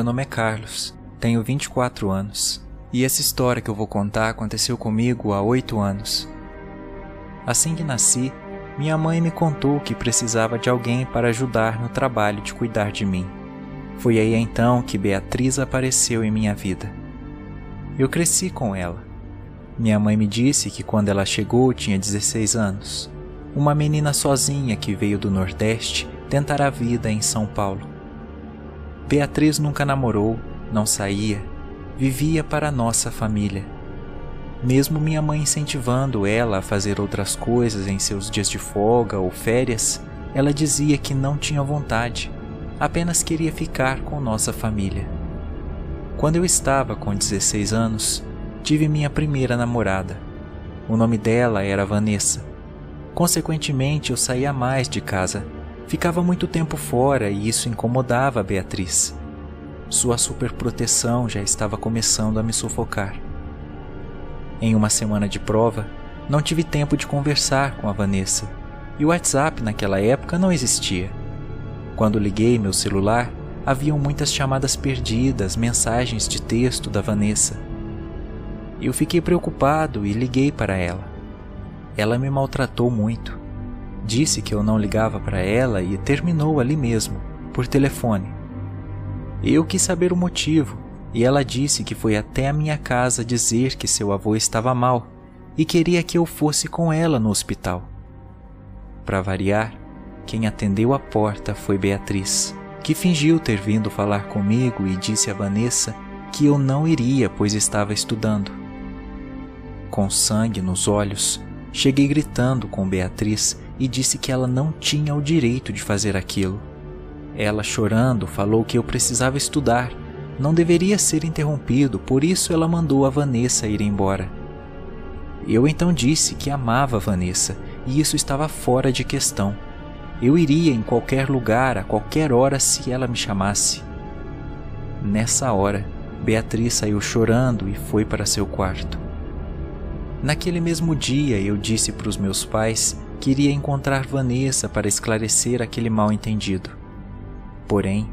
Meu nome é Carlos, tenho 24 anos e essa história que eu vou contar aconteceu comigo há 8 anos. Assim que nasci, minha mãe me contou que precisava de alguém para ajudar no trabalho de cuidar de mim. Foi aí então que Beatriz apareceu em minha vida. Eu cresci com ela. Minha mãe me disse que quando ela chegou tinha 16 anos. Uma menina sozinha que veio do Nordeste tentar a vida em São Paulo. Beatriz nunca namorou, não saía, vivia para a nossa família. Mesmo minha mãe incentivando ela a fazer outras coisas em seus dias de folga ou férias, ela dizia que não tinha vontade, apenas queria ficar com nossa família. Quando eu estava com 16 anos, tive minha primeira namorada. O nome dela era Vanessa. Consequentemente, eu saía mais de casa Ficava muito tempo fora e isso incomodava a Beatriz. Sua superproteção já estava começando a me sufocar. Em uma semana de prova, não tive tempo de conversar com a Vanessa e o WhatsApp naquela época não existia. Quando liguei meu celular, haviam muitas chamadas perdidas, mensagens de texto da Vanessa. Eu fiquei preocupado e liguei para ela. Ela me maltratou muito. Disse que eu não ligava para ela e terminou ali mesmo, por telefone. Eu quis saber o motivo e ela disse que foi até a minha casa dizer que seu avô estava mal e queria que eu fosse com ela no hospital. Para variar, quem atendeu a porta foi Beatriz, que fingiu ter vindo falar comigo e disse a Vanessa que eu não iria, pois estava estudando. Com sangue nos olhos, cheguei gritando com Beatriz e disse que ela não tinha o direito de fazer aquilo. Ela, chorando, falou que eu precisava estudar, não deveria ser interrompido, por isso ela mandou a Vanessa ir embora. Eu então disse que amava Vanessa e isso estava fora de questão. Eu iria em qualquer lugar, a qualquer hora, se ela me chamasse. Nessa hora, Beatriz saiu chorando e foi para seu quarto. Naquele mesmo dia, eu disse para os meus pais queria encontrar Vanessa para esclarecer aquele mal-entendido. Porém,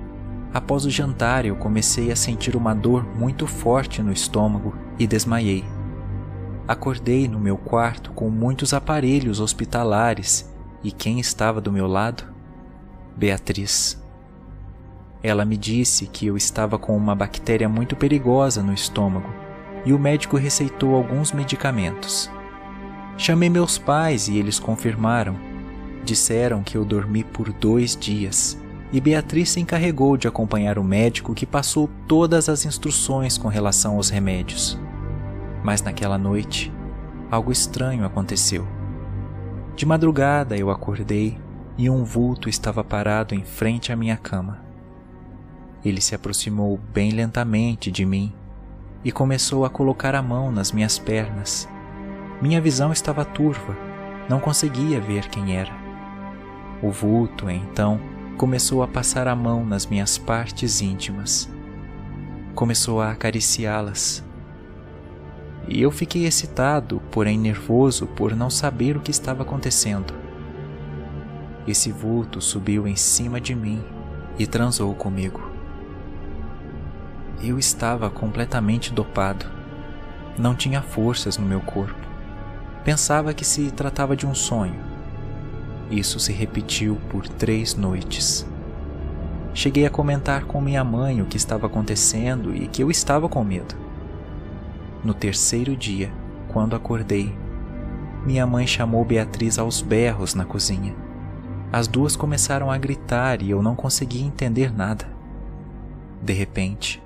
após o jantar eu comecei a sentir uma dor muito forte no estômago e desmaiei. Acordei no meu quarto com muitos aparelhos hospitalares e quem estava do meu lado? Beatriz. Ela me disse que eu estava com uma bactéria muito perigosa no estômago e o médico receitou alguns medicamentos. Chamei meus pais e eles confirmaram. Disseram que eu dormi por dois dias e Beatriz se encarregou de acompanhar o médico que passou todas as instruções com relação aos remédios. Mas naquela noite, algo estranho aconteceu. De madrugada eu acordei e um vulto estava parado em frente à minha cama. Ele se aproximou bem lentamente de mim e começou a colocar a mão nas minhas pernas minha visão estava turva, não conseguia ver quem era. O vulto, então, começou a passar a mão nas minhas partes íntimas. Começou a acariciá-las. E eu fiquei excitado, porém nervoso por não saber o que estava acontecendo. Esse vulto subiu em cima de mim e transou comigo. Eu estava completamente dopado. Não tinha forças no meu corpo. Pensava que se tratava de um sonho. Isso se repetiu por três noites. Cheguei a comentar com minha mãe o que estava acontecendo e que eu estava com medo. No terceiro dia, quando acordei, minha mãe chamou Beatriz aos berros na cozinha. As duas começaram a gritar e eu não conseguia entender nada. De repente,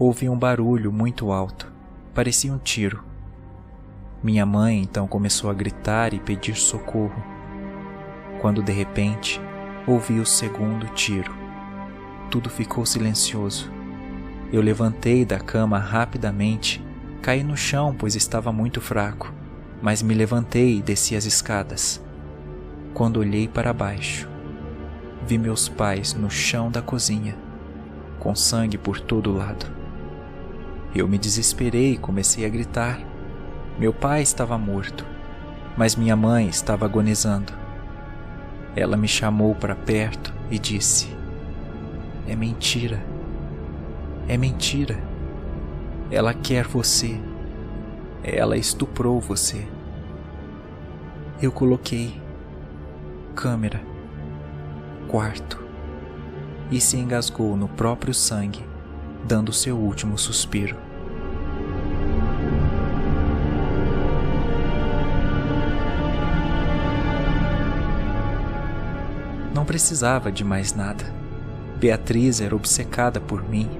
ouvi um barulho muito alto, parecia um tiro. Minha mãe então começou a gritar e pedir socorro, quando de repente ouvi o segundo tiro. Tudo ficou silencioso. Eu levantei da cama rapidamente, caí no chão pois estava muito fraco, mas me levantei e desci as escadas. Quando olhei para baixo, vi meus pais no chão da cozinha, com sangue por todo lado. Eu me desesperei e comecei a gritar. Meu pai estava morto, mas minha mãe estava agonizando. Ela me chamou para perto e disse: É mentira. É mentira. Ela quer você. Ela estuprou você. Eu coloquei câmera, quarto e se engasgou no próprio sangue, dando seu último suspiro. Precisava de mais nada. Beatriz era obcecada por mim.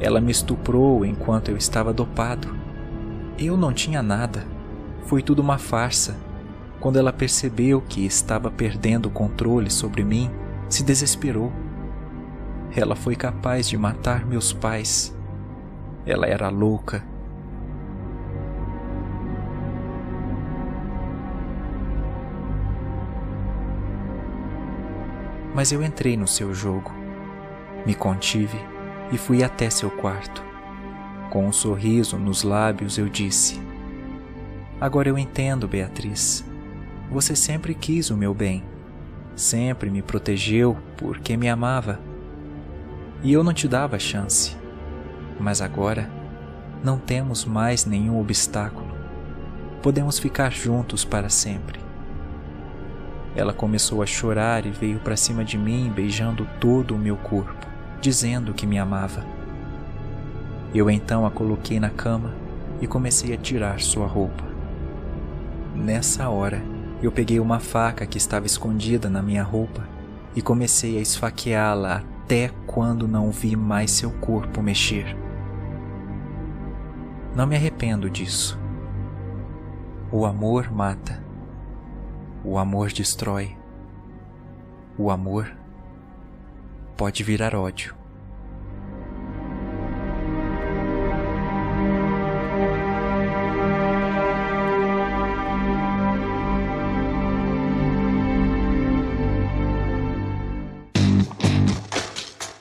Ela me estuprou enquanto eu estava dopado. Eu não tinha nada. Foi tudo uma farsa. Quando ela percebeu que estava perdendo o controle sobre mim, se desesperou. Ela foi capaz de matar meus pais. Ela era louca mas eu entrei no seu jogo. Me contive e fui até seu quarto. Com um sorriso nos lábios, eu disse: Agora eu entendo, Beatriz. Você sempre quis o meu bem. Sempre me protegeu porque me amava. E eu não te dava chance. Mas agora não temos mais nenhum obstáculo. Podemos ficar juntos para sempre. Ela começou a chorar e veio para cima de mim, beijando todo o meu corpo, dizendo que me amava. Eu então a coloquei na cama e comecei a tirar sua roupa. Nessa hora, eu peguei uma faca que estava escondida na minha roupa e comecei a esfaqueá-la até quando não vi mais seu corpo mexer. Não me arrependo disso. O amor mata o amor destrói. O amor pode virar ódio.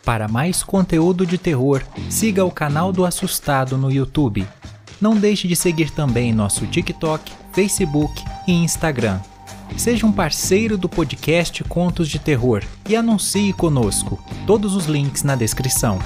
Para mais conteúdo de terror, siga o canal do Assustado no YouTube. Não deixe de seguir também nosso TikTok, Facebook e Instagram. Seja um parceiro do podcast Contos de Terror e anuncie conosco. Todos os links na descrição.